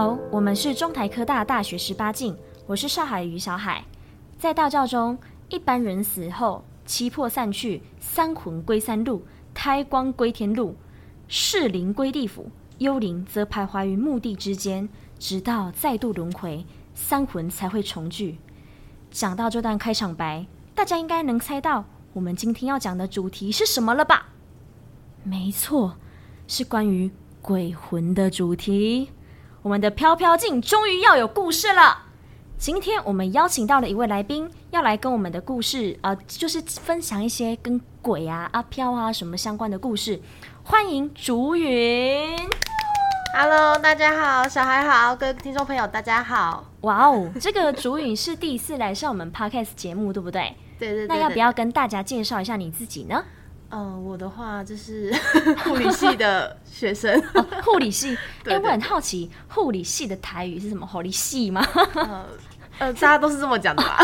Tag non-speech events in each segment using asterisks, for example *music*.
好，我们是中台科大大学十八进，我是上海于小海。在道教中，一般人死后，七魄散去，三魂归三路，胎光归天路，世灵归地府，幽灵则徘徊于墓地之间，直到再度轮回，三魂才会重聚。讲到这段开场白，大家应该能猜到我们今天要讲的主题是什么了吧？没错，是关于鬼魂的主题。我们的飘飘镜终于要有故事了。今天我们邀请到了一位来宾，要来跟我们的故事，呃，就是分享一些跟鬼啊、阿飘啊什么相关的故事。欢迎竹云。Hello，大家好，小孩好，各位听众朋友大家好。哇哦，这个竹云是第一次来上我们 Podcast 节目，对不对？*laughs* 对对对，对。那要不要跟大家介绍一下你自己呢？呃，我的话就是 *laughs* 护理系的学生，护、哦、理系。*laughs* 哎、欸，我很好奇，护理系的台语是什么？护理系吗？呃，呃，大家都是这么讲的吧？*laughs*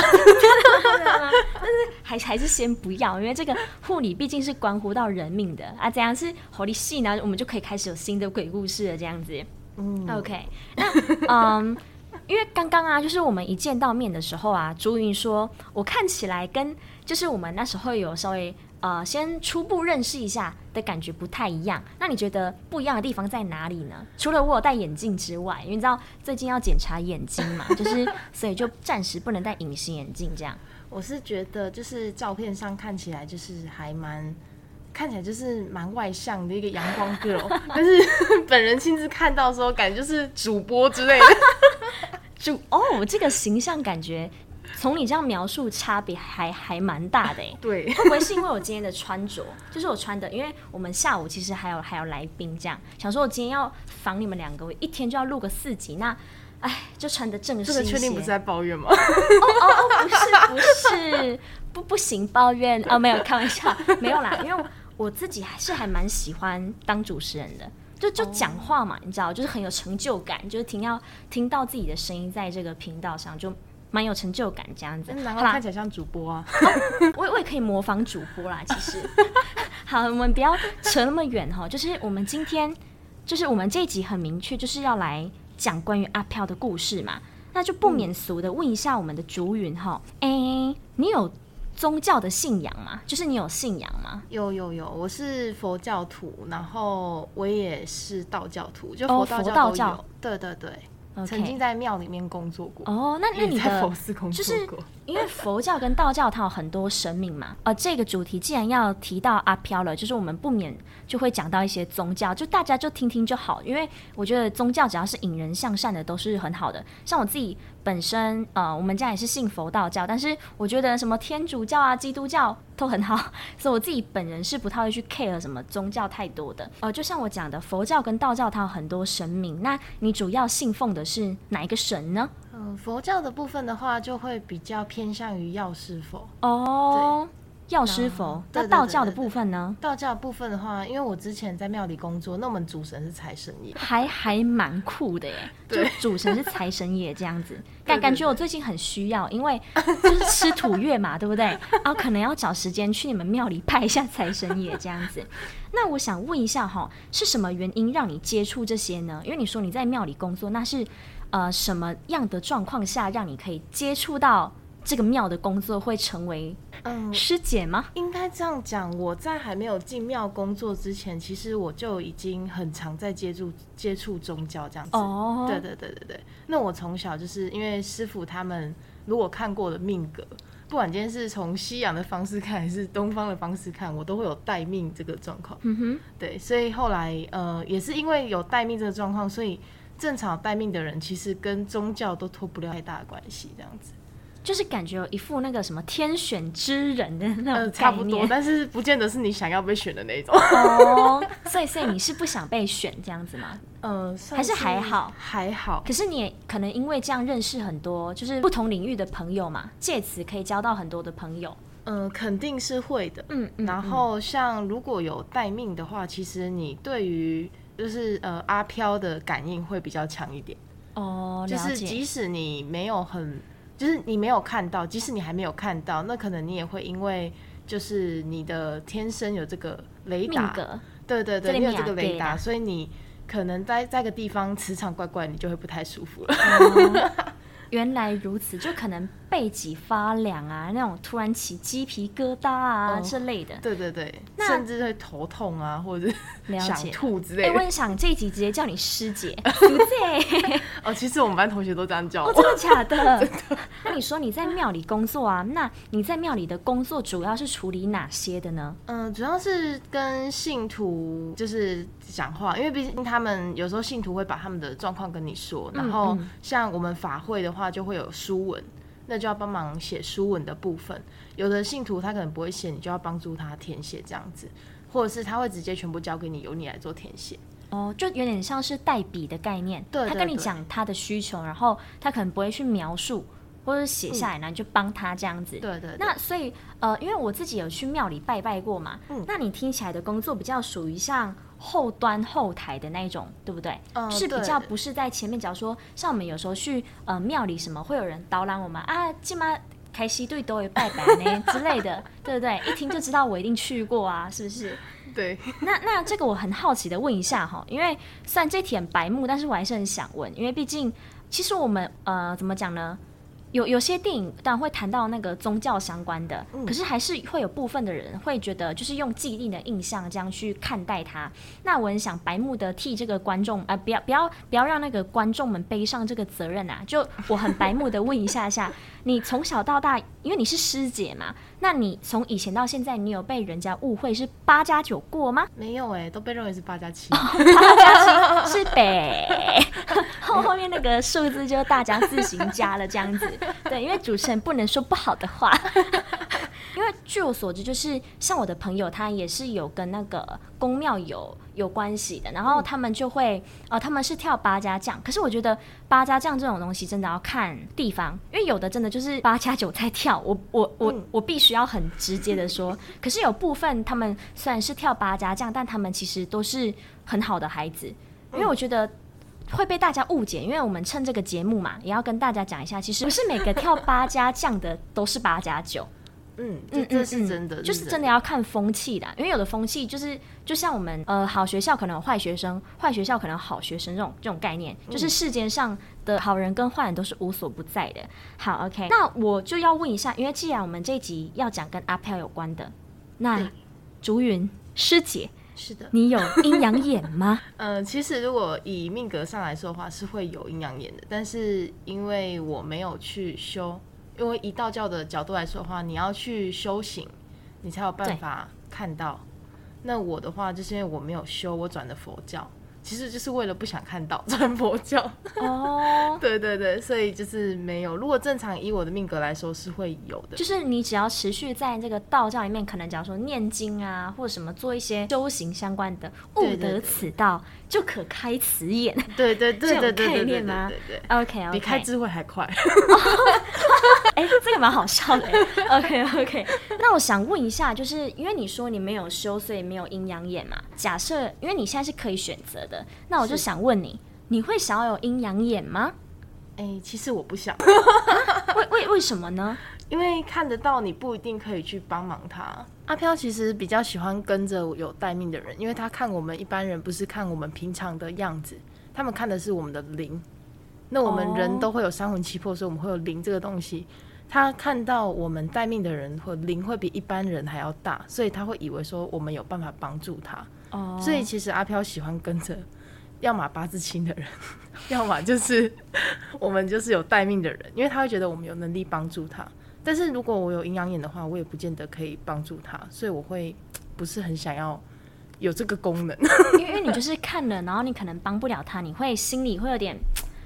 但是还还是先不要，因为这个护理毕竟是关乎到人命的啊。怎样是护理系呢？我们就可以开始有新的鬼故事了，这样子。嗯，OK。那嗯，因为刚刚啊，就是我们一见到面的时候啊，朱云说我看起来跟就是我们那时候有稍微。呃，先初步认识一下的感觉不太一样。那你觉得不一样的地方在哪里呢？除了我有戴眼镜之外，因为你知道最近要检查眼睛嘛，*laughs* 就是所以就暂时不能戴隐形眼镜这样。我是觉得就是照片上看起来就是还蛮看起来就是蛮外向的一个阳光 girl，*laughs* 但是 *laughs* 本人亲自看到的时候，感觉就是主播之类的。主哦，这个形象感觉。从你这样描述，差别还还蛮大的哎。*laughs* 对，会不会是因为我今天的穿着，就是我穿的？因为我们下午其实还有还有来宾，这样想说，我今天要防你们两个，我一天就要录个四集，那哎，就穿的正式一些。这个确定不是在抱怨吗？哦哦哦，不是不是，*laughs* 不不行，抱怨哦，没有开玩笑，没有啦，因为我，我自己还是还蛮喜欢当主持人的，就就讲话嘛，你知道，就是很有成就感，就是听要听到自己的声音在这个频道上就。蛮有成就感这样子，然后看起来像主播啊，哦、我我也可以模仿主播啦。其实，*laughs* 好，我们不要扯那么远哈。就是我们今天，就是我们这一集很明确，就是要来讲关于阿飘的故事嘛。那就不免俗的问一下我们的竹云哈，哎、嗯欸，你有宗教的信仰吗？就是你有信仰吗？有有有，我是佛教徒，然后我也是道教徒，就佛道教都有。哦、佛道教对对对。曾经在庙里面工作过哦，那那你的佛寺工作过，就是因为佛教跟道教它有很多神明嘛。呃，这个主题既然要提到阿飘了，就是我们不免就会讲到一些宗教，就大家就听听就好。因为我觉得宗教只要是引人向善的，都是很好的。像我自己本身，呃，我们家也是信佛道教，但是我觉得什么天主教啊、基督教都很好，*laughs* 所以我自己本人是不太会去 care 什么宗教太多的。呃，就像我讲的，佛教跟道教它有很多神明，那你主要信奉的是哪一个神呢？嗯、呃，佛教的部分的话，就会比较偏向于药师佛哦。药师佛。那道教的部分呢？道教的部分的话，因为我之前在庙里工作，那我们主神是财神爷，还还蛮酷的耶。*laughs* 就主神是财神爷这样子，*laughs* 感感觉我最近很需要，因为 *laughs* 就是吃土月嘛，对不对？啊，可能要找时间去你们庙里拜一下财神爷这样子。那我想问一下哈，是什么原因让你接触这些呢？因为你说你在庙里工作，那是。呃，什么样的状况下让你可以接触到这个庙的工作，会成为嗯师姐吗？应该这样讲，我在还没有进庙工作之前，其实我就已经很常在接触接触宗教这样子。哦，对对对对对。那我从小就是因为师傅他们如果看过的命格，不管今天是从西洋的方式看还是东方的方式看，我都会有待命这个状况。嗯哼，对，所以后来呃也是因为有待命这个状况，所以。正常待命的人，其实跟宗教都脱不了太大的关系，这样子。就是感觉有一副那个什么天选之人的那种、呃、差不多，但是不见得是你想要被选的那种。哦，*laughs* 所以所以你是不想被选这样子吗？呃，还是还好，还好。可是你也可能因为这样认识很多，就是不同领域的朋友嘛，借此可以交到很多的朋友。嗯、呃，肯定是会的。嗯，嗯，然后像如果有待命的话，其实你对于就是呃阿飘的感应会比较强一点。哦，就是即使你没有很，就是你没有看到，即使你还没有看到，那可能你也会因为就是你的天生有这个雷达，对对对，你有这个雷达，所以你可能在在个地方磁场怪怪，你就会不太舒服了。哦 *laughs* 原来如此，就可能背脊发凉啊，那种突然起鸡皮疙瘩啊、哦、之类的。对对对，那甚至会头痛啊，或者想吐之类的。哎、欸，我很想这一集直接叫你师姐，*laughs* 师姐。哦，其实我们班同学都这样叫我。哦，真的假的？*laughs* 真的。那你说你在庙里工作啊？那你在庙里的工作主要是处理哪些的呢？嗯，主要是跟信徒就是讲话，因为毕竟他们有时候信徒会把他们的状况跟你说，然后像我们法会的话就会有书文，那就要帮忙写书文的部分。有的信徒他可能不会写，你就要帮助他填写这样子，或者是他会直接全部交给你，由你来做填写。哦，就有点像是代笔的概念。对，对，对，他跟你讲他的需求，然后他可能不会去描述。或者写下来，然后就帮他这样子。对，对对。那所以呃，因为我自己有去庙里拜拜过嘛。嗯。那你听起来的工作比较属于像后端后台的那一种，对不对？嗯。是比较不是在前面，假如说像我们有时候去呃庙里什么，会有人导览我们啊，进妈开西队都会拜拜呢之类的，*laughs* 对不对？一听就知道我一定去过啊，是不是？对。那那这个我很好奇的问一下哈，因为虽然这题很白目，但是我还是很想问，因为毕竟其实我们呃怎么讲呢？有有些电影当然会谈到那个宗教相关的，嗯、可是还是会有部分的人会觉得，就是用既定的印象这样去看待它。那我很想白目的替这个观众，啊、呃，不要不要不要让那个观众们背上这个责任啊！就我很白目的问一下下，你从小到大，因为你是师姐嘛，那你从以前到现在，你有被人家误会是八加九过吗？没有哎、欸，都被认为是八加七，八加七是北，*laughs* 后后面那个数字就大家自行加了这样子。对，因为主持人不能说不好的话。因为据我所知，就是像我的朋友，他也是有跟那个宫庙有有关系的，然后他们就会，呃，他们是跳八家将。可是我觉得八家将这种东西真的要看地方，因为有的真的就是八加九在跳。我我我我必须要很直接的说，可是有部分他们虽然是跳八家将，但他们其实都是很好的孩子，因为我觉得。会被大家误解，因为我们趁这个节目嘛，也要跟大家讲一下，其实不是每个跳八家将的都是八加九。嗯嗯，这是真的，就是真的要看风气的，因为有的风气就是，就像我们呃，好学校可能有坏学生，坏学校可能有好学生这种这种概念，就是世间上的好人跟坏人都是无所不在的。好，OK，那我就要问一下，因为既然我们这一集要讲跟阿飘有关的，那竹云师姐。是的，你有阴阳眼吗？*laughs* 呃，其实如果以命格上来说的话，是会有阴阳眼的。但是因为我没有去修，因为以道教的角度来说的话，你要去修行，你才有办法看到。那我的话，就是因为我没有修，我转的佛教。其实就是为了不想看到 *laughs* 传佛教哦，oh. *laughs* 对对对，所以就是没有。如果正常以我的命格来说是会有的，就是你只要持续在这个道教里面，可能假如说念经啊，或者什么做一些修行相关的，悟得此道就可开此眼。对对对对对，概念吗？对对对，OK OK，比开智慧还快。哎、欸，这个蛮好笑的。OK OK，那我想问一下，就是因为你说你没有修，所以没有阴阳眼嘛？假设因为你现在是可以选择的，那我就想问你，你会想要有阴阳眼吗？哎、欸，其实我不想。为为为什么呢？*laughs* 因为看得到你不一定可以去帮忙他。阿飘其实比较喜欢跟着有待命的人，因为他看我们一般人不是看我们平常的样子，他们看的是我们的灵。那我们人都会有三魂七魄，所以我们会有灵这个东西。他看到我们待命的人或灵会比一般人还要大，所以他会以为说我们有办法帮助他。哦，所以其实阿飘喜欢跟着，要么八字轻的人，*laughs* 要么就是 *laughs* 我们就是有待命的人，因为他会觉得我们有能力帮助他。但是如果我有阴阳眼的话，我也不见得可以帮助他，所以我会不是很想要有这个功能。*laughs* 因为你就是看了，然后你可能帮不了他，你会心里会有点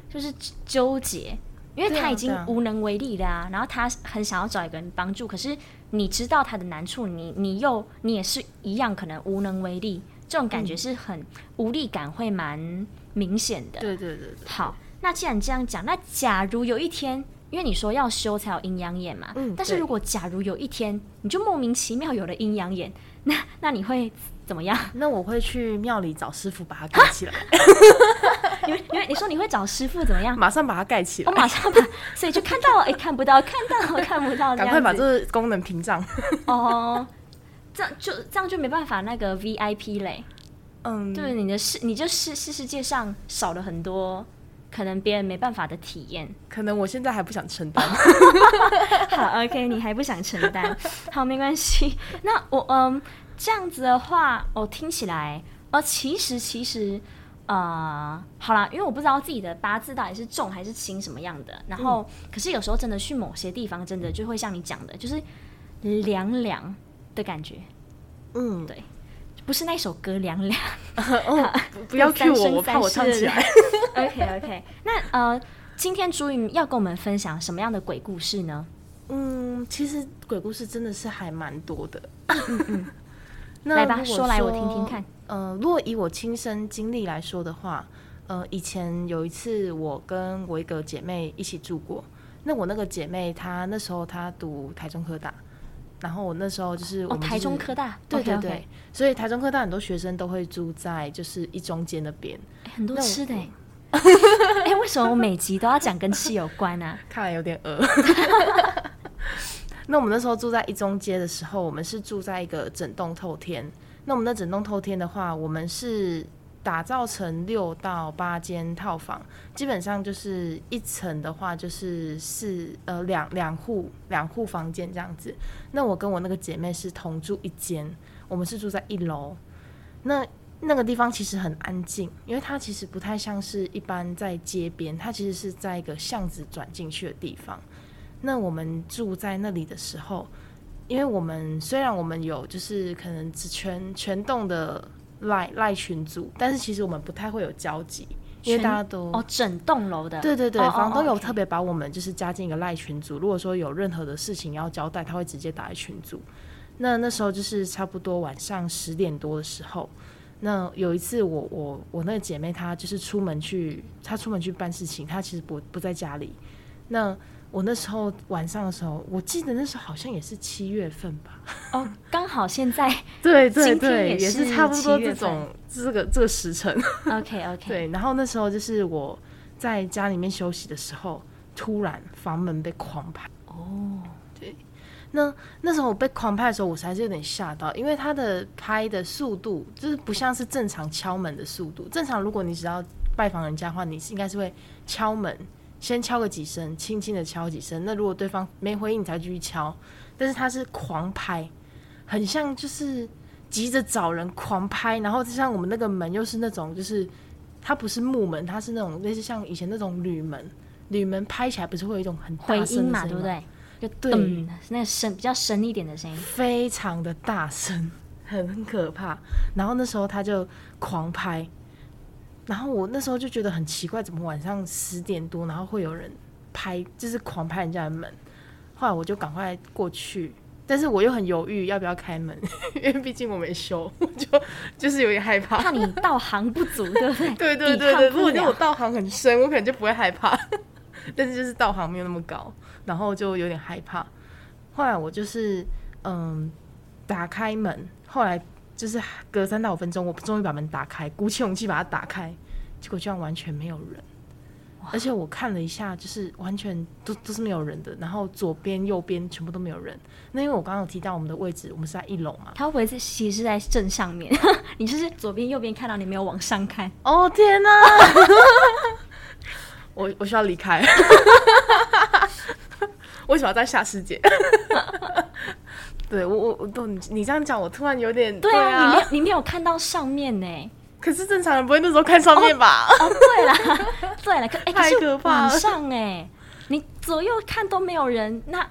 就是纠结。因为他已经无能为力了啊。然后他很想要找一个人帮助，可是你知道他的难处，你你又你也是一样，可能无能为力，这种感觉是很无力感，会蛮明显的。对对对对。好，那既然这样讲，那假如有一天，因为你说要修才有阴阳眼嘛，嗯，但是如果假如有一天你就莫名其妙有了阴阳眼，*laughs* 那那你会怎么样？那我会去庙里找师傅把它 *laughs* 盖起来。*laughs* 因为你说你会找师傅怎么样？马上把它盖起来。我马上把，所以就看到哎，看不到，*laughs* 看到看不到，赶快把这个功能屏障。哦，这样就这样就没办法那个 VIP 嘞。嗯，对，你的世你就是是世界上少了很多。可能别人没办法的体验，可能我现在还不想承担。*laughs* 好，OK，你还不想承担，好，没关系。那我嗯，这样子的话，我、哦、听起来，哦，其实其实，呃，好啦，因为我不知道自己的八字到底是重还是轻什么样的。然后，嗯、可是有时候真的去某些地方，真的就会像你讲的，就是凉凉的感觉。嗯，对。不是那首歌凉凉，*laughs* 哦，*laughs* 不要 cue 我，我怕我唱起来。OK OK，*laughs* 那呃，今天朱云要跟我们分享什么样的鬼故事呢？嗯，其实鬼故事真的是还蛮多的。嗯嗯，来吧，说来我听听看。呃，如果以我亲身经历来说的话，呃，以前有一次我跟我一个姐妹一起住过，那我那个姐妹她那时候她读台中科大。然后我那时候就是我台中科大，对对对，okay, okay 所以台中科大很多学生都会住在就是一中间那边，很多吃的。*laughs* 哎，为什么我每集都要讲跟吃有关呢、啊？*laughs* 看来有点饿。*laughs* 那我们那时候住在一中街的时候，我们是住在一个整栋透天。那我们的整栋透天的话，我们是。打造成六到八间套房，基本上就是一层的话就是四呃两两户两户房间这样子。那我跟我那个姐妹是同住一间，我们是住在一楼。那那个地方其实很安静，因为它其实不太像是一般在街边，它其实是在一个巷子转进去的地方。那我们住在那里的时候，因为我们虽然我们有就是可能只全全栋的。赖赖群组，但是其实我们不太会有交集，因为大家都哦，整栋楼的，对对对，哦、房东有特别把我们就是加进一个赖群组，如果说有任何的事情要交代，他会直接打在群组。那那时候就是差不多晚上十点多的时候，那有一次我我我那个姐妹她就是出门去，她出门去办事情，她其实不不在家里，那。我那时候晚上的时候，我记得那时候好像也是七月份吧。哦，刚好现在对 *laughs* 对对，也是差不多这种这个这个时辰。OK OK。*laughs* 对，然后那时候就是我在家里面休息的时候，突然房门被狂拍。哦，对。那那时候我被狂拍的时候，我还是有点吓到，因为它的拍的速度就是不像是正常敲门的速度。正常如果你只要拜访人家的话，你是应该是会敲门。先敲个几声，轻轻的敲几声。那如果对方没回应，你才继续敲。但是他是狂拍，很像就是急着找人狂拍。然后就像我们那个门又是那种，就是它不是木门，它是那种类似像以前那种铝门。铝门拍起来不是会有一种很大声嘛，对不对？就对，嗯、那个声比较深一点的声音，非常的大声，*laughs* 很可怕。然后那时候他就狂拍。然后我那时候就觉得很奇怪，怎么晚上十点多，然后会有人拍，就是狂拍人家的门。后来我就赶快过去，但是我又很犹豫要不要开门，*laughs* 因为毕竟我没修，我 *laughs* 就就是有点害怕。怕你道行不足，对不对？对对对对，如果我道行很深，我可能就不会害怕。*laughs* 但是就是道行没有那么高，然后就有点害怕。后来我就是嗯打开门，后来。就是隔三到五分钟，我终于把门打开，鼓起勇气把它打开，结果居然完全没有人，而且我看了一下，就是完全都都是没有人的，然后左边右边全部都没有人。那因为我刚刚有提到我们的位置，我们是在一楼嘛，他会不会是其实是在正上面？*laughs* 你就是左边右边看到你没有往上看？哦天哪！*laughs* 我我需要离开，*laughs* 为什么要在下世界？对我我我都你你这样讲，我突然有点对啊，你没有你没有看到上面呢？*laughs* 可是正常人不会那时候看上面吧？哦，哦对了对了，可哎，太可怕了，晚上哎，你左右看都没有人，那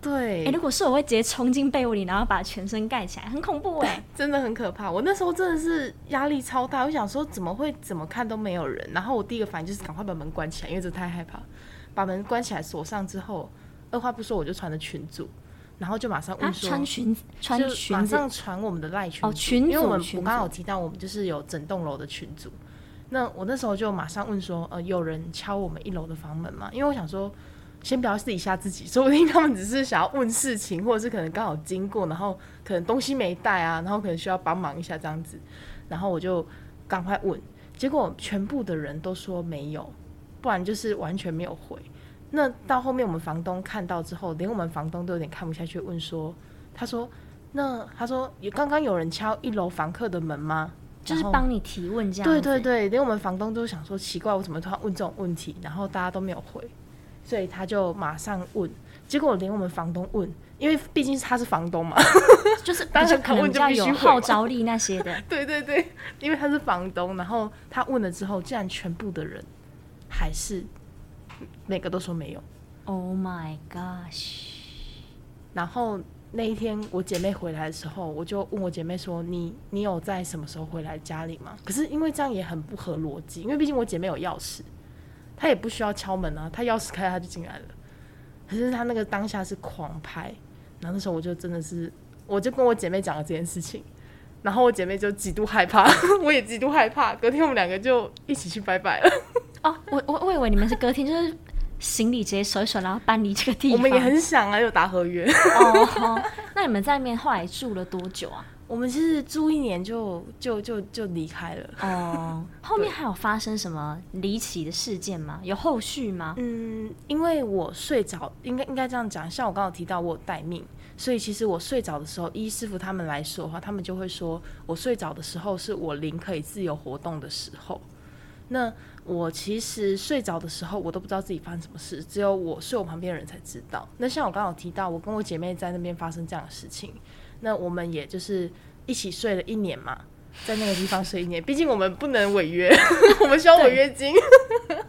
对哎，如果是我会直接冲进被窝里，然后把全身盖起来，很恐怖哎，*laughs* 真的很可怕。我那时候真的是压力超大，我想说怎么会怎么看都没有人，然后我第一个反应就是赶快把门关起来，因为这太害怕。把门关起来锁上之后，二话不说我就传了群组，然后就马上问说，穿裙子，穿裙子，马上传我们的赖群哦，群组，因为我们我刚刚有提到我们就是有整栋楼的群组，那我那时候就马上问说，呃，有人敲我们一楼的房门吗？因为我想说。先不要自己吓自己，说不定他们只是想要问事情，或者是可能刚好经过，然后可能东西没带啊，然后可能需要帮忙一下这样子，然后我就赶快问，结果全部的人都说没有，不然就是完全没有回。那到后面我们房东看到之后，连我们房东都有点看不下去，问说，他说，那他说有刚刚有人敲一楼房客的门吗？就是帮你提问这样。对对对，连我们房东都想说奇怪，我怎么突然问这种问题？然后大家都没有回。所以他就马上问，结果连我们房东问，因为毕竟他是房东嘛，*laughs* 就是当然可能比较有号召力那些的。对对对，因为他是房东，然后他问了之后，竟然全部的人还是每个都说没有。Oh my gosh！然后那一天我姐妹回来的时候，我就问我姐妹说：“你你有在什么时候回来家里吗？”可是因为这样也很不合逻辑，因为毕竟我姐妹有钥匙。她也不需要敲门啊，她钥匙开了他就进来了。可是她那个当下是狂拍，然后那时候我就真的是，我就跟我姐妹讲了这件事情，然后我姐妹就极度害怕，*laughs* 我也极度害怕。隔天我们两个就一起去拜拜了。哦，我我我以为你们是歌厅就是行李直接收一收，然后搬离这个地方。我们也很想啊，有打合约。哦，那你们在那边后来住了多久啊？*laughs* 我们其实住一年就就就就离开了哦。后面还有发生什么离奇的事件吗？有后续吗？嗯，因为我睡着，应该应该这样讲。像我刚刚提到我有待命，所以其实我睡着的时候，医师傅他们来说的话，他们就会说我睡着的时候是我灵可以自由活动的时候。那我其实睡着的时候，我都不知道自己发生什么事，只有我睡我旁边的人才知道。那像我刚刚有提到，我跟我姐妹在那边发生这样的事情。那我们也就是一起睡了一年嘛，在那个地方睡一年，毕竟我们不能违约，*laughs* 我们需要违约金。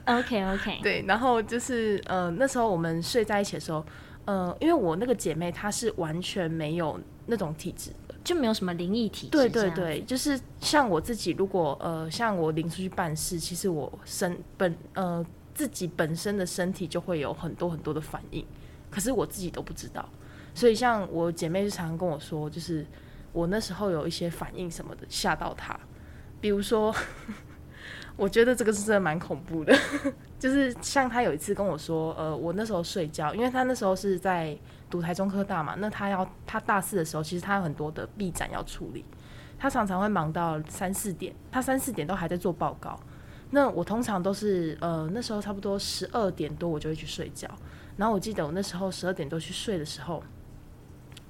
OK OK，*laughs* 对，然后就是呃那时候我们睡在一起的时候，呃，因为我那个姐妹她是完全没有那种体质的，就没有什么灵异体质。对对对，就是像我自己，如果呃像我临出去办事，其实我身本呃自己本身的身体就会有很多很多的反应，可是我自己都不知道。所以，像我姐妹就常常跟我说，就是我那时候有一些反应什么的，吓到她。比如说，*laughs* 我觉得这个是真的蛮恐怖的，就是像她有一次跟我说，呃，我那时候睡觉，因为她那时候是在读台中科大嘛，那他要他大四的时候，其实他有很多的毕展要处理，他常常会忙到三四点，他三四点都还在做报告。那我通常都是，呃，那时候差不多十二点多我就会去睡觉。然后我记得我那时候十二点多去睡的时候。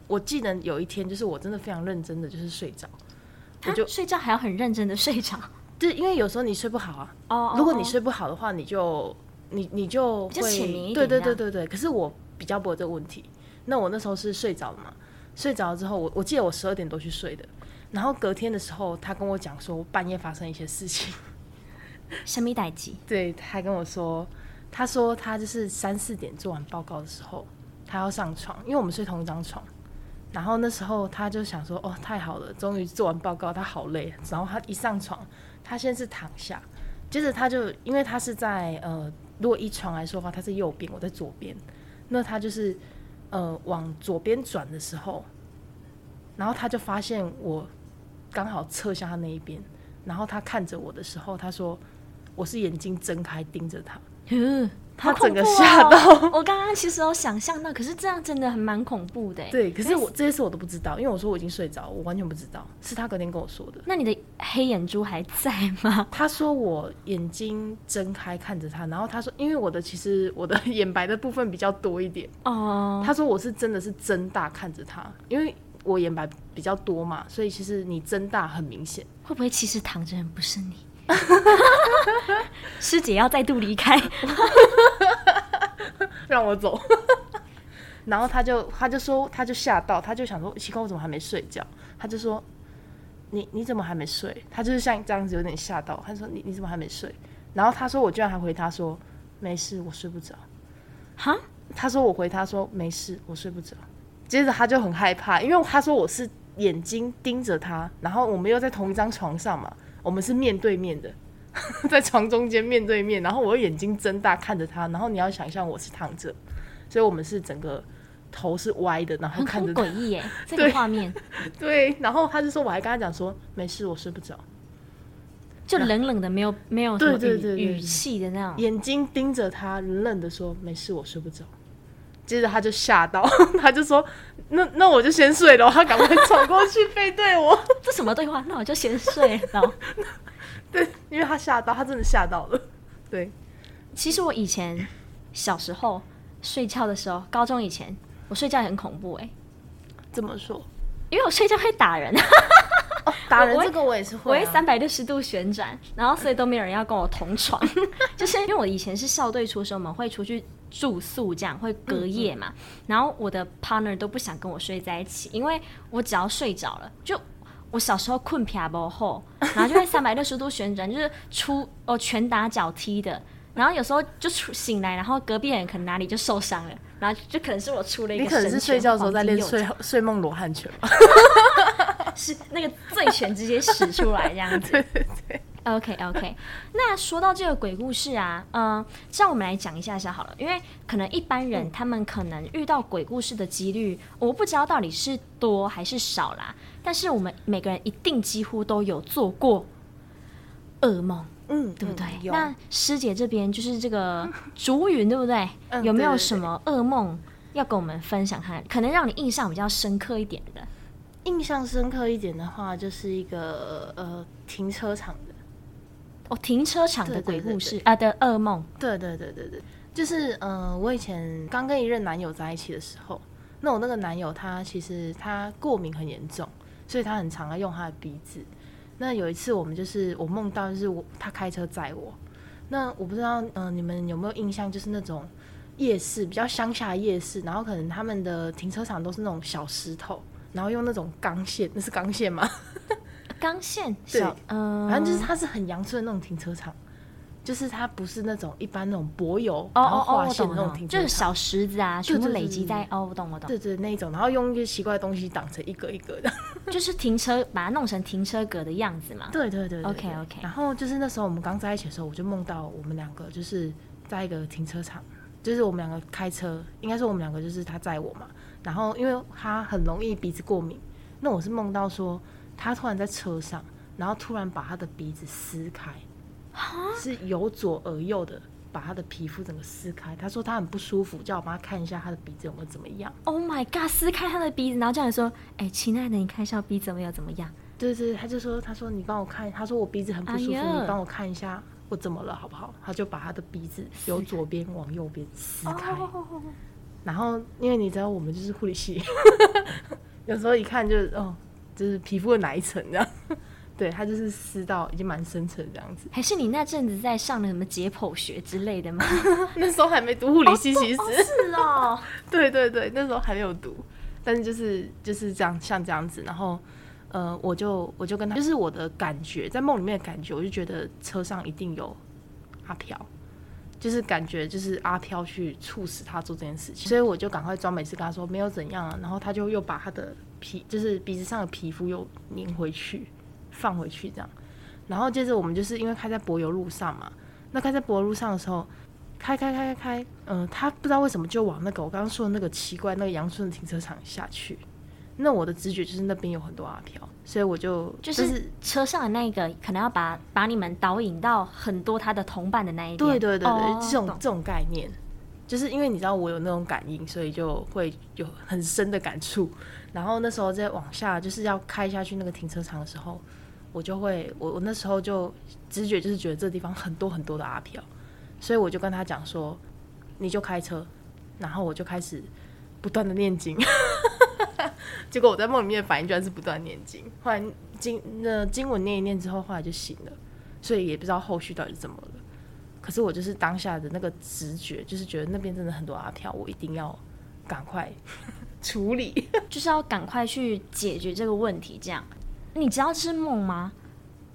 我记得有一天，就是我真的非常认真的，就是睡着，我就睡觉还要很认真的睡着，对，因为有时候你睡不好啊。哦。如果你睡不好的话，你就你你就会对对对对对。可是我比较不会这个问题。那我那时候是睡着了嘛？睡着了之后，我我记得我十二点多去睡的。然后隔天的时候，他跟我讲说半夜发生一些事情。神秘代志？对，他还跟我说，他说他就是三四点做完报告的时候，他要上床，因为我们睡同一张床。然后那时候他就想说：“哦，太好了，终于做完报告，他好累。”然后他一上床，他先是躺下，接着他就因为他是在呃，如果一床来说的话，他是右边，我在左边。那他就是呃往左边转的时候，然后他就发现我刚好侧向他那一边，然后他看着我的时候，他说：“我是眼睛睁开盯着他。*laughs* ”他整个吓到，哦、*laughs* 我刚刚其实有想象到，可是这样真的很蛮恐怖的。对，可是我这些事我都不知道，因为我说我已经睡着，我完全不知道，是他隔天跟我说的。那你的黑眼珠还在吗？*laughs* 他说我眼睛睁开看着他，然后他说，因为我的其实我的 *laughs* 眼白的部分比较多一点哦。他说我是真的是睁大看着他，因为我眼白比较多嘛，所以其实你睁大很明显。会不会其实躺着人不是你？*laughs* 师姐要再度离开，*laughs* 让我走。*laughs* 然后他就他就说，他就吓到，他就想说，奇怪，我怎么还没睡觉？他就说，你你怎么还没睡？他就是像这样子，有点吓到。他说，你你怎么还没睡？然后他说，我居然还回他说，没事，我睡不着。哈？他说我回他说没事，我睡不着。接着他就很害怕，因为他说我是眼睛盯着他，然后我们又在同一张床上嘛。我们是面对面的，*laughs* 在床中间面对面，然后我眼睛睁大看着他，然后你要想象我是躺着，所以我们是整个头是歪的，然后看着诡异耶，*laughs* 这个画面。*laughs* 对，然后他就说，我还跟他讲说没事，我睡不着，就冷冷的，没有没有什么语对对对对。语气的那种，眼睛盯着他，冷冷的说没事，我睡不着。接着他就吓到，*laughs* 他就说：“那那我就先睡了。”他赶快走过去背对我，*laughs* *laughs* 这什么对话？那我就先睡了。对，因为他吓到，他真的吓到了。对，其实我以前小时候睡觉的时候，高中以前我睡觉也很恐怖哎、欸。怎么说？因为我睡觉会打人。哦、打人这个我也是会、啊，我会三百六十度旋转，然后所以都没有人要跟我同床。就是因为我以前是校队出身，我们会出去住宿，这样会隔夜嘛。然后我的 partner 都不想跟我睡在一起，因为我只要睡着了，就我小时候困皮不后，然后就会三百六十度旋转，*laughs* 就是出哦拳打脚踢的。然后有时候就出醒来，然后隔壁人可能哪里就受伤了，然后就可能是我出了一个。你可能是睡觉的时候在练睡 *laughs* 睡梦罗汉拳吧。*laughs* 是那个醉拳直接使出来这样子。对对对。OK OK。*laughs* 那说到这个鬼故事啊，嗯，这样我们来讲一下下好了，因为可能一般人他们可能遇到鬼故事的几率，我不知道到底是多还是少啦。但是我们每个人一定几乎都有做过噩梦，嗯，对不对？嗯、那师姐这边就是这个竹云，对不对？嗯、有没有什么噩梦要跟我们分享看？可能让你印象比较深刻一点的。印象深刻一点的话，就是一个呃停车场的哦，停车场的鬼故事啊的噩梦。对对对对对，就是呃，我以前刚跟一任男友在一起的时候，那我那个男友他其实他过敏很严重，所以他很常要用他的鼻子。那有一次我们就是我梦到就是我他开车载我，那我不知道嗯、呃、你们有没有印象，就是那种夜市比较乡下的夜市，然后可能他们的停车场都是那种小石头。然后用那种钢线，那是钢线吗？钢线，对，嗯、呃，反正就是它是很阳春的那种停车场，就是它不是那种一般那种柏油哦然后画线的那种停车场，就是小石子啊，全部累积在哦，我懂我懂，对对那种，然后用一些奇怪的东西挡成一格一格的，就是停车把它弄成停车格的样子嘛。对对对，对，OK OK。然后就是那时候我们刚在一起的时候，我就梦到我们两个就是在一个停车场，就是我们两个开车，应该是我们两个就是他载我嘛。然后，因为他很容易鼻子过敏，那我是梦到说他突然在车上，然后突然把他的鼻子撕开，是由左而右的把他的皮肤整个撕开。他说他很不舒服，叫我帮他看一下他的鼻子有没有怎么样。Oh my god！撕开他的鼻子，然后叫你说：“哎，亲爱的，你看一下鼻子有没有怎么样？”对对，他就说：“他说你帮我看，他说我鼻子很不舒服，哎、你帮我看一下我怎么了，好不好？”他就把他的鼻子由左边往右边撕开。然后，因为你知道，我们就是护理系，*laughs* 有时候一看就哦，就是皮肤的哪一层这样。对，他就是撕到已经蛮深层这样子。还是你那阵子在上的什么解剖学之类的吗？*laughs* 那时候还没读护理系，其实、哦哦、是哦。*laughs* 对对对，那时候还没有读，但是就是就是这样，像这样子。然后，呃，我就我就跟他，就是我的感觉，在梦里面的感觉，我就觉得车上一定有阿飘。就是感觉就是阿飘去促使他做这件事情，所以我就赶快装没事跟他说没有怎样啊，然后他就又把他的皮，就是鼻子上的皮肤又粘回去，放回去这样，然后接着我们就是因为开在柏油路上嘛，那开在柏油路上的时候，开开开开开，嗯、呃，他不知道为什么就往那个我刚刚说的那个奇怪那个阳春的停车场下去。那我的直觉就是那边有很多阿飘，所以我就就是车上的那个可能要把把你们导引到很多他的同伴的那一边。对对对对，哦、这种这种概念，就是因为你知道我有那种感应，所以就会有很深的感触。然后那时候在往下就是要开下去那个停车场的时候，我就会我我那时候就直觉就是觉得这地方很多很多的阿飘，所以我就跟他讲说，你就开车，然后我就开始不断的念经。*laughs* 结果我在梦里面的反应居然是不断念经，后来经那经文念一念之后，后来就醒了，所以也不知道后续到底是怎么了。可是我就是当下的那个直觉，就是觉得那边真的很多阿飘，我一定要赶快处理，*laughs* 就是要赶快去解决这个问题。这样，你知道这是梦吗？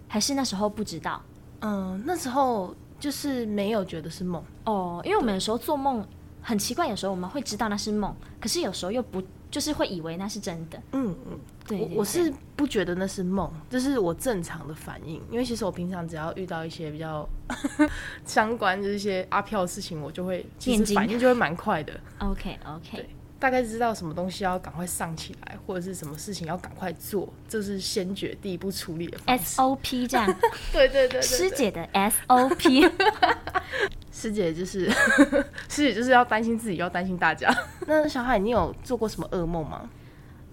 还是那时候不知道？嗯，那时候就是没有觉得是梦哦，因为我们有时候做梦很奇怪，有时候我们会知道那是梦，可是有时候又不。就是会以为那是真的。嗯嗯，对，我是不觉得那是梦，这是我正常的反应。因为其实我平常只要遇到一些比较 *laughs* 相关的一些阿飘的事情，我就会其实反应就会蛮快的。OK OK，对，大概知道什么东西要赶快上起来，或者是什么事情要赶快做，这是先决第一步处理的 SOP 这样。*laughs* 对，对，对，对对对，师姐的 SOP。*laughs* 师姐就是 *laughs* 师姐，就是要担心自己，要担心大家。*laughs* 那小海，你有做过什么噩梦吗？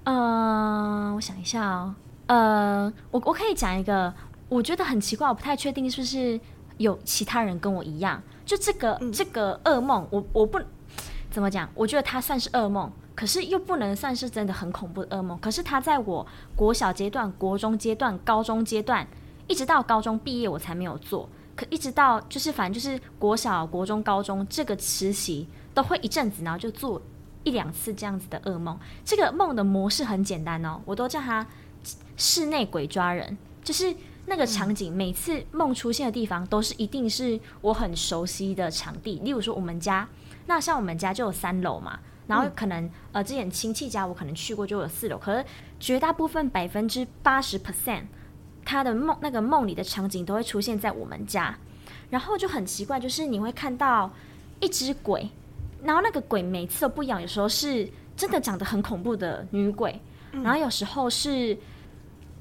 呃，我想一下哦。呃，我我可以讲一个，我觉得很奇怪，我不太确定是不是有其他人跟我一样。就这个、嗯、这个噩梦，我我不怎么讲，我觉得它算是噩梦，可是又不能算是真的很恐怖的噩梦。可是它在我国小阶段、国中阶段、高中阶段，一直到高中毕业，我才没有做。可一直到就是反正就是国小、国中、高中这个时期都会一阵子，然后就做一两次这样子的噩梦。这个梦的模式很简单哦，我都叫它室内鬼抓人，就是那个场景，每次梦出现的地方都是一定是我很熟悉的场地。例如说我们家，那像我们家就有三楼嘛，然后可能呃之前亲戚家我可能去过就有四楼，可是绝大部分百分之八十 percent。他的梦，那个梦里的场景都会出现在我们家，然后就很奇怪，就是你会看到一只鬼，然后那个鬼每次都不一样，有时候是真的长得很恐怖的女鬼，然后有时候是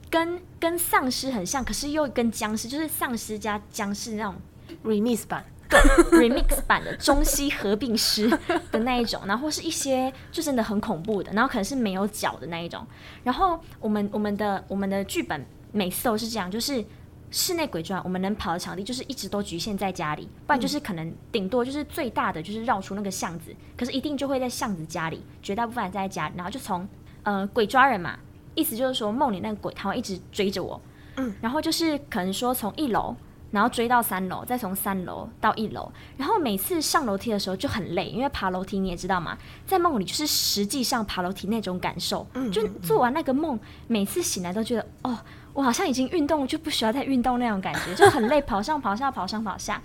跟跟丧尸很像，可是又跟僵尸，就是丧尸加僵尸那种 remix 版，对，remix 版的中西合并师的那一种，然后是一些就真的很恐怖的，然后可能是没有脚的那一种，然后我们我们的我们的剧本。每次都是这样，就是室内鬼抓，我们能跑的场地就是一直都局限在家里，不然就是可能顶多就是最大的就是绕出那个巷子，可是一定就会在巷子家里，绝大部分还在家里，然后就从呃鬼抓人嘛，意思就是说梦里那个鬼他会一直追着我，嗯，然后就是可能说从一楼，然后追到三楼，再从三楼到一楼，然后每次上楼梯的时候就很累，因为爬楼梯你也知道嘛，在梦里就是实际上爬楼梯那种感受，嗯，就做完那个梦，每次醒来都觉得哦。我好像已经运动，就不需要再运动那种感觉，就很累，*laughs* 跑上跑下，跑上跑下。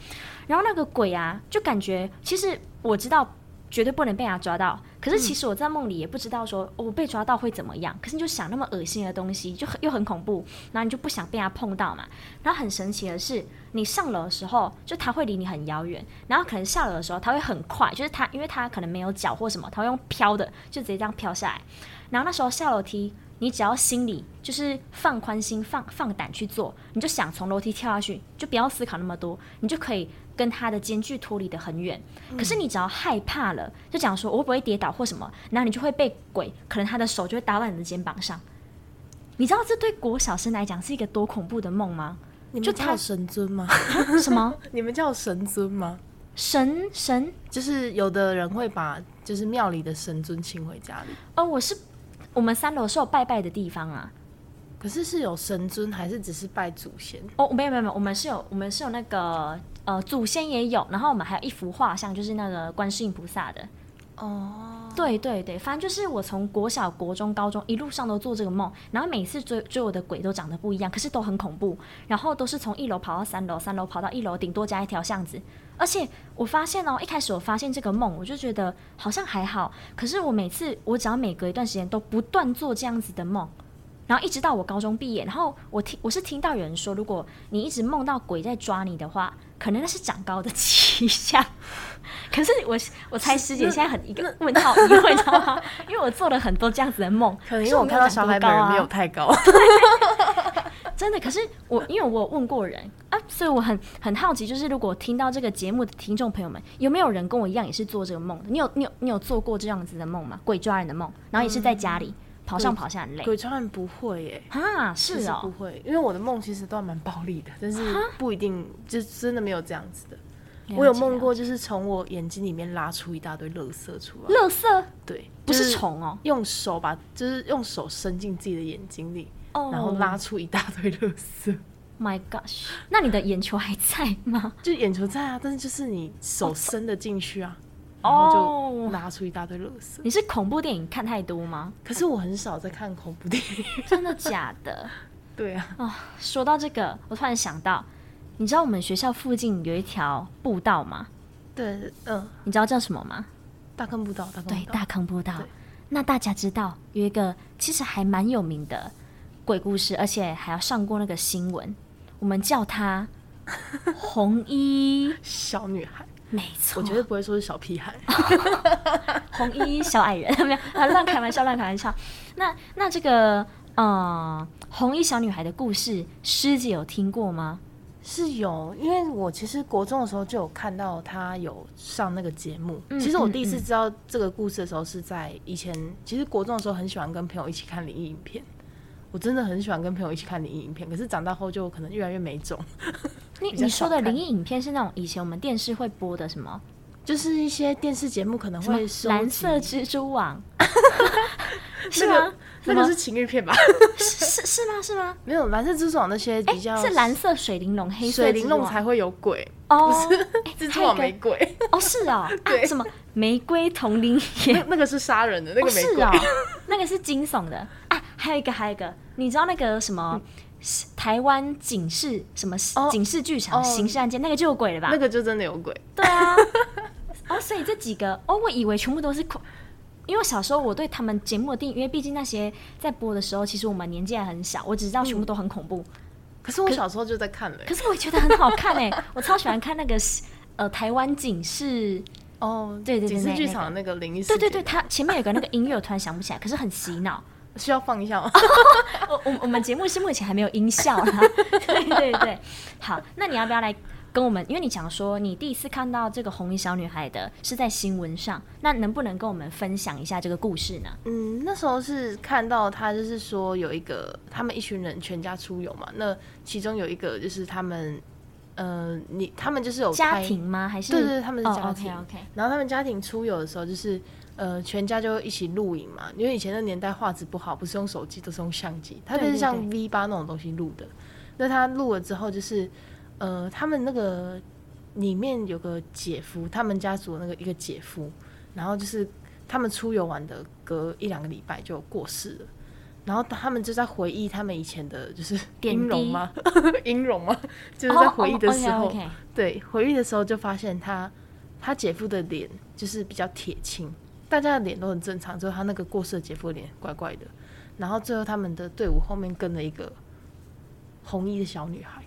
然后那个鬼啊，就感觉其实我知道绝对不能被他抓到，可是其实我在梦里也不知道说我被抓到会怎么样。可是你就想那么恶心的东西，就很又很恐怖，然后你就不想被他碰到嘛。然后很神奇的是，你上楼的时候，就他会离你很遥远，然后可能下楼的时候，他会很快，就是他因为他可能没有脚或什么，他会用飘的，就直接这样飘下来。然后那时候下楼梯。你只要心里就是放宽心、放放胆去做，你就想从楼梯跳下去，就不要思考那么多，你就可以跟他的间距脱离得很远。嗯。可是你只要害怕了，就讲说我会不会跌倒或什么，然后你就会被鬼，可能他的手就会打到你的肩膀上。你知道这对国小生来讲是一个多恐怖的梦吗？你们叫神尊吗？什么？*laughs* 你们叫神尊吗？神神就是有的人会把就是庙里的神尊请回家里。哦，我是。我们三楼是有拜拜的地方啊，可是是有神尊还是只是拜祖先？哦，没有没有没有，我们是有我们是有那个呃祖先也有，然后我们还有一幅画像，就是那个观世音菩萨的。哦，对对对，反正就是我从国小、国中、高中一路上都做这个梦，然后每次追追我的鬼都长得不一样，可是都很恐怖，然后都是从一楼跑到三楼，三楼跑到一楼，顶多加一条巷子。而且我发现哦，一开始我发现这个梦，我就觉得好像还好。可是我每次，我只要每隔一段时间都不断做这样子的梦，然后一直到我高中毕业，然后我听我是听到有人说，如果你一直梦到鬼在抓你的话，可能那是长高的 *laughs* 迹象。*laughs* 可是我我猜师姐现在很一个问号，你会知道吗？*laughs* 因为我做了很多这样子的梦，*laughs* 可能因为我看到小孩本人没有太高。真的，可是我因为我问过人啊，所以我很很好奇，就是如果听到这个节目的听众朋友们，有没有人跟我一样也是做这个梦的？你有你有你有做过这样子的梦吗？鬼抓人的梦，然后也是在家里、嗯、跑上跑下很累。鬼抓人不会耶，啊，是哦，不会，因为我的梦其实都还蛮暴力的，但是不一定，就真的没有这样子的。我有梦过，就是从我眼睛里面拉出一大堆垃圾出来。垃圾？对，不是虫哦，用手把，就是用手伸进自己的眼睛里。然后拉出一大堆垃圾。My gosh！那你的眼球还在吗？*laughs* 就眼球在啊，但是就是你手伸的进去啊，然后就拉出一大堆垃圾。你是恐怖电影看太多吗？可是我很少在看恐怖电影。真的假的？*laughs* 对啊。哦，说到这个，我突然想到，你知道我们学校附近有一条步道吗？对，嗯。你知道叫什么吗？大坑步道。大坑。对，大坑步道。那大家知道有一个其实还蛮有名的鬼故事，而且还要上过那个新闻，我们叫她红衣 *laughs* 小女孩。没错，我绝对不会说是小屁孩，*laughs* 红衣小矮人 *laughs* 没有啊，乱开玩笑，乱开玩笑。那那这个呃，红衣小女孩的故事，师姐有听过吗？是有，因为我其实国中的时候就有看到他有上那个节目。嗯、其实我第一次知道这个故事的时候是在以前，嗯、其实国中的时候很喜欢跟朋友一起看灵异影片。我真的很喜欢跟朋友一起看灵异影片，可是长大后就可能越来越没种。*laughs* 你你说的灵异影片是那种以前我们电视会播的什么？就是一些电视节目可能会蓝色蜘蛛网，*laughs* *laughs* 是吗？那个是情欲片吧？*laughs* 是是是吗？是吗？没有蓝色蜘蛛网那些比较是蓝色水玲珑，黑色水玲珑才会有鬼哦，不是蜘蛛网没鬼哦，是哦，*laughs* 对，什么玫瑰同林眼？那个是杀人的，那个没鬼，那个是惊悚的啊！还有一个，还有一个，你知道那个什么？台湾警示什么警示剧场刑事案件，那个就有鬼了吧？那个就真的有鬼。对啊，哦，所以这几个哦，我以为全部都是恐，因为小时候我对他们节目的定义，因为毕竟那些在播的时候，其实我们年纪还很小，我只知道全部都很恐怖。可是我小时候就在看了，可是我觉得很好看哎，我超喜欢看那个呃台湾警视哦，对对对，警视剧场的那个灵异，对对对，它前面有个那个音乐，我突然想不起来，可是很洗脑。*laughs* 需要放一下吗？*laughs* 我我我们节目是目前还没有音效啦。*laughs* 对对对，好，那你要不要来跟我们？因为你讲说你第一次看到这个红衣小女孩的是在新闻上，那能不能跟我们分享一下这个故事呢？嗯，那时候是看到她就是说有一个他们一群人全家出游嘛，那其中有一个就是他们，呃，你他们就是有家庭吗？还是对对对，他们是家庭。Oh, OK OK。然后他们家庭出游的时候就是。呃，全家就一起录影嘛，因为以前的年代画质不好，不是用手机，都是用相机。他就是像 V 八那种东西录的。对对对，那他录了之后，就是呃，他们那个里面有个姐夫，他们家族那个一个姐夫，然后就是他们出游玩的，隔一两个礼拜就过世了。然后他们就在回忆他们以前的，就是音容吗？*laughs* 音容吗？就是在回忆的时候，对，回忆的时候就发现他他姐夫的脸就是比较铁青。大家的脸都很正常，只有他那个过世的姐夫的脸怪怪的。然后最后他们的队伍后面跟了一个红衣的小女孩，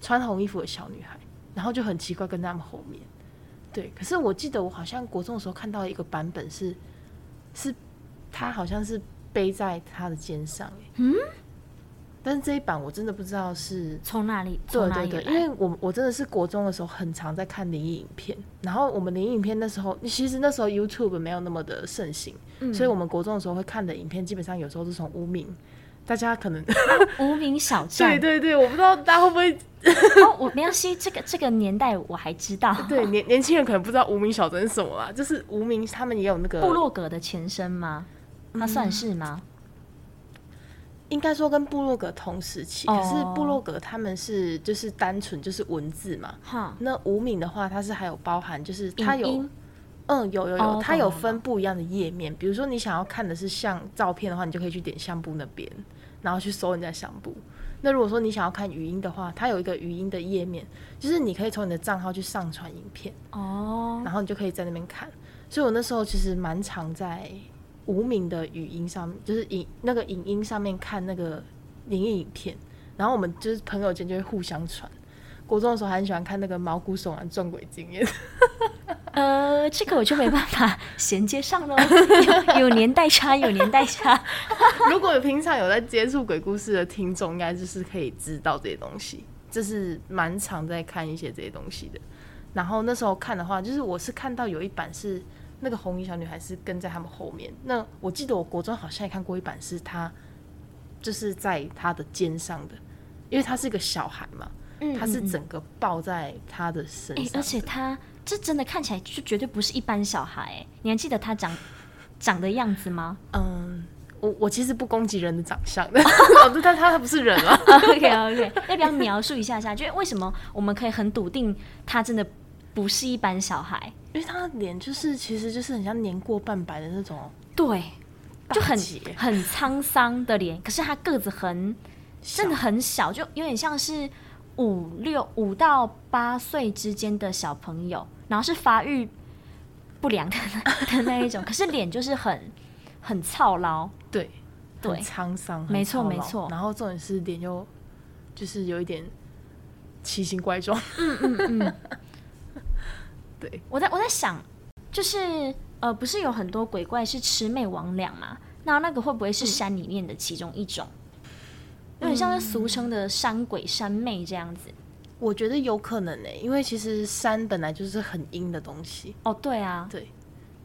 穿红衣服的小女孩，然后就很奇怪跟在他们后面。对，可是我记得我好像国中的时候看到一个版本是，是他好像是背在他的肩上，嗯。但是这一版我真的不知道是从哪里，对对对，因为我我真的是国中的时候很常在看灵异影片，然后我们灵异影片那时候，其实那时候 YouTube 没有那么的盛行，嗯、所以我们国中的时候会看的影片，基本上有时候是从无名，大家可能无名小站，*laughs* 对对对，我不知道大家会不会，哦，我没关系，这个这个年代我还知道，*laughs* 对年年轻人可能不知道无名小站是什么啦，就是无名他们也有那个部落格的前身吗？它算是吗？嗯应该说跟部落格同时期，可是部落格他们是就是单纯就是文字嘛。哈，那无名的话，它是还有包含，就是它有，嗯，有有有，它有分不一样的页面。比如说你想要看的是像照片的话，你就可以去点相簿那边，然后去搜人家相簿。那如果说你想要看语音的话，它有一个语音的页面，就是你可以从你的账号去上传影片哦，然后你就可以在那边看。所以我那时候其实蛮常在。无名的语音上面，就是影那个影音上面看那个灵异影片，然后我们就是朋友间就会互相传。国中的时候还很喜欢看那个毛骨悚然撞鬼经验。呃，这个我就没办 *laughs* 法衔接上了，*laughs* 有，年代差，有年代差。*laughs* 如果有平常有在接触鬼故事的听众，应该就是可以知道这些东西，就是蛮常在看一些这些东西的。然后那时候看的话，就是我是看到有一版是。那个红衣小女孩是跟在他们后面。那我记得我国中好像也看过一版，是她就是在她的肩上的，因为她是一个小孩嘛，她是整个抱在她的身上的。而且她这真的看起来就绝对不是一般小孩。你还记得他长长的样子吗？嗯，我我其实不攻击人的长相的，*laughs* 但他他不是人啊。*laughs* OK OK，要不要描述一下下？就是为什么我们可以很笃定他真的不是一般小孩？因为他的脸就是，其实就是很像年过半百的那种，对，就很很沧桑的脸。可是他个子很，真的很小，就有点像是五六五到八岁之间的小朋友，然后是发育不良的的那一种。*laughs* 可是脸就是很很操劳，对，对，很沧桑，没错没错。然后重点是脸又就是有一点奇形怪状，嗯嗯嗯，*laughs* 对。我在我在想，就是呃，不是有很多鬼怪是魑魅魍魉嘛？那那个会不会是山里面的其中一种？有点像是俗称的山鬼、山妹这样子。我觉得有可能呢、欸，因为其实山本来就是很阴的东西。哦，对啊，对。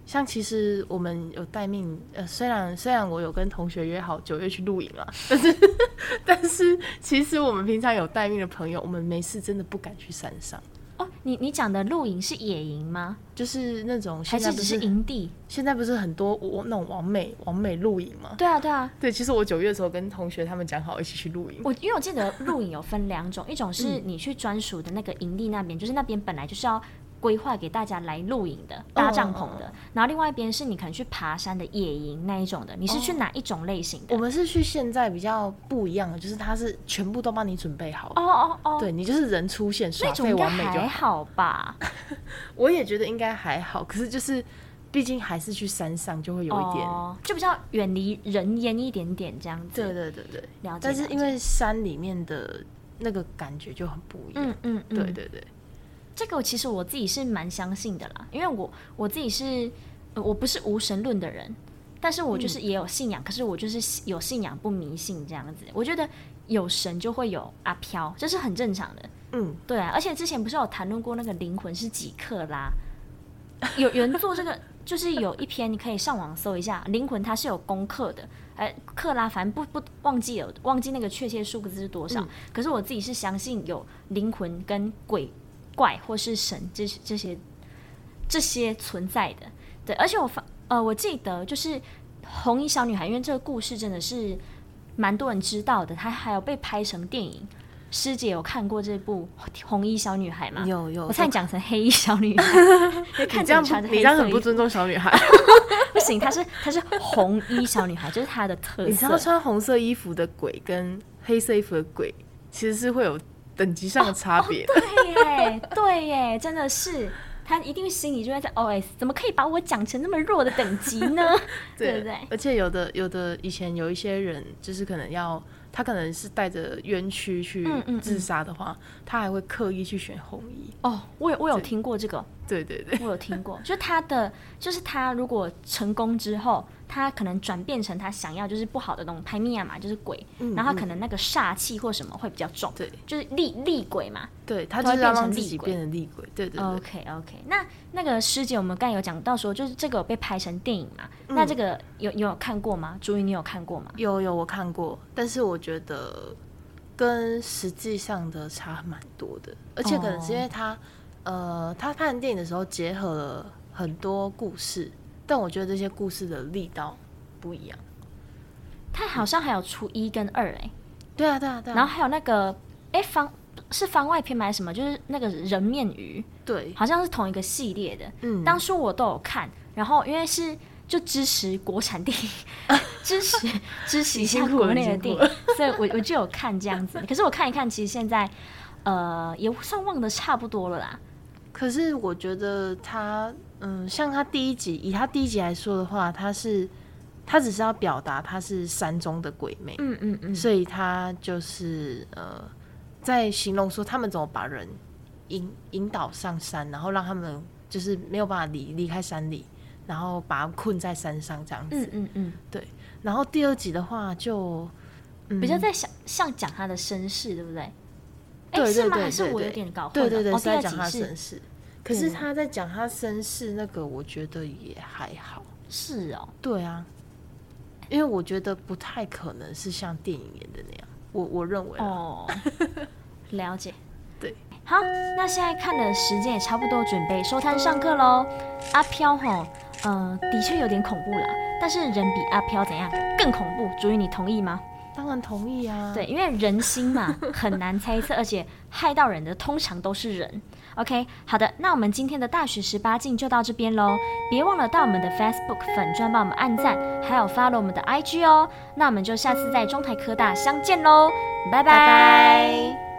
像其实我们有待命，呃，虽然虽然我有跟同学约好九月去露营啊，*laughs* 但是但是其实我们平常有待命的朋友，我们没事真的不敢去山上。哦，你你讲的露营是野营吗？就是那种现在不是还是只是营地？现在不是很多我那种完美完美露营吗？对啊，对啊，对。其实我九月的时候跟同学他们讲好一起去露营。我因为我记得露营有分两种，一种是你去专属的那个营地那边，嗯，就是那边本来就是要。规划给大家来露营的、搭帐篷的，oh, 然后另外一边是你可能去爬山的野营那一种的。你是去哪一种类型的？Oh, 我们是去现在比较不一样的，就是它是全部都帮你准备好。哦哦哦，对，你就是人出现耍废完美就好。还好吧？*laughs* 我也觉得应该还好，可是就是毕竟还是去山上，就会有一点，oh, 就比较远离人烟一点点这样子。对对对对，了解。但是因为山里面的那个感觉就很不一样。嗯嗯，嗯，对对对。这个其实我自己是蛮相信的啦，因为我我自己是，呃，我不是无神论的人，但是我就是也有信仰，嗯，可是我就是有信仰不迷信这样子。我觉得有神就会有阿飘，这是很正常的。嗯，对啊，而且之前不是有谈论过那个灵魂是几克拉？有有人做这个，就是有一篇你可以上网搜一下，灵魂它是有功课的，哎，克拉反正不不忘记了，忘记那个确切数字是多少，嗯。可是我自己是相信有灵魂跟鬼。怪或是神，这些这些这些存在的，对，而且我发呃，我记得就是红衣小女孩，因为这个故事真的是蛮多人知道的，她还有被拍成电影。师姐有看过这部红衣小女孩吗？有有，我差点讲成黑衣小女孩，*laughs* 看这样穿着黑，你这样很不尊重小女孩。不行，她是她是红衣小女孩，就是她的特色。你知道穿红色衣服的鬼跟黑色衣服的鬼其实是会有。等级上的差别、哦哦，对耶，对耶，真的是，他一定心里就在在 OS，怎么可以把我讲成那么弱的等级呢？*laughs* 对，对不对？而且有的有的以前有一些人，就是可能要。他可能是带着冤屈去自杀的话，嗯嗯嗯，他还会刻意去选红衣。哦，我有我有听过这个，对对对，我有听过。*laughs* 就他的，就是他如果成功之后，他可能转变成他想要就是不好的东西，拍米亚嘛，就是鬼，然后可能那个煞气或什么会比较重，对，就是厉厉鬼嘛，对，他就是要让自己变成厉鬼，对对对。OK OK，那那个师姐，我们刚才有讲到说，就是这个有被拍成电影嘛，嗯、那这个有你有看过吗？朱茵，你有看过吗？有有，我看过，但是我。觉得跟实际上的差蛮多的，而且可能是因为他，oh. 呃，他看电影的时候结合了很多故事，但我觉得这些故事的力道不一样。他好像还有出一跟二哎、欸，对啊对啊对啊，然后还有那个哎、欸、番是番外篇还是什么？就是那个人面鱼，对，好像是同一个系列的。嗯，当初我都有看，然后因为是。就支持国产电影，啊、*laughs* 支持支持一下国内的电影，所以我我就有看这样子。可是我看一看，其实现在呃也算忘得差不多了啦。可是我觉得他嗯，像他第一集，以他第一集来说的话，他是他只是要表达他是山中的鬼魅，嗯嗯嗯，所以他就是呃在形容说他们怎么把人引引导上山，然后让他们就是没有办法离离开山里。然后把他困在山上这样子，嗯嗯嗯，对。然后第二集的话就，嗯、比较在想像讲他的身世，对不对？对对对，对，是我有点搞混对对对，在讲他身世。可是他在讲他身世那个，我觉得也还好。是哦，对啊，因为我觉得不太可能是像电影演的那样。我我认为哦，了解。对。好，那现在看的时间也差不多，准备收摊上课喽。阿飘吼，嗯、呃，的确有点恐怖啦，但是人比阿飘怎样更恐怖？朱茵，你同意吗？当然同意啊。对，因为人心嘛，*laughs* 很难猜测，而且害到人的通常都是人。OK，好的，那我们今天的大学十八禁就到这边喽。别忘了到我们的 Facebook 粉专帮我们按赞，还有 follow 我们的 IG 哦。那我们就下次在中台科大相见喽，拜拜。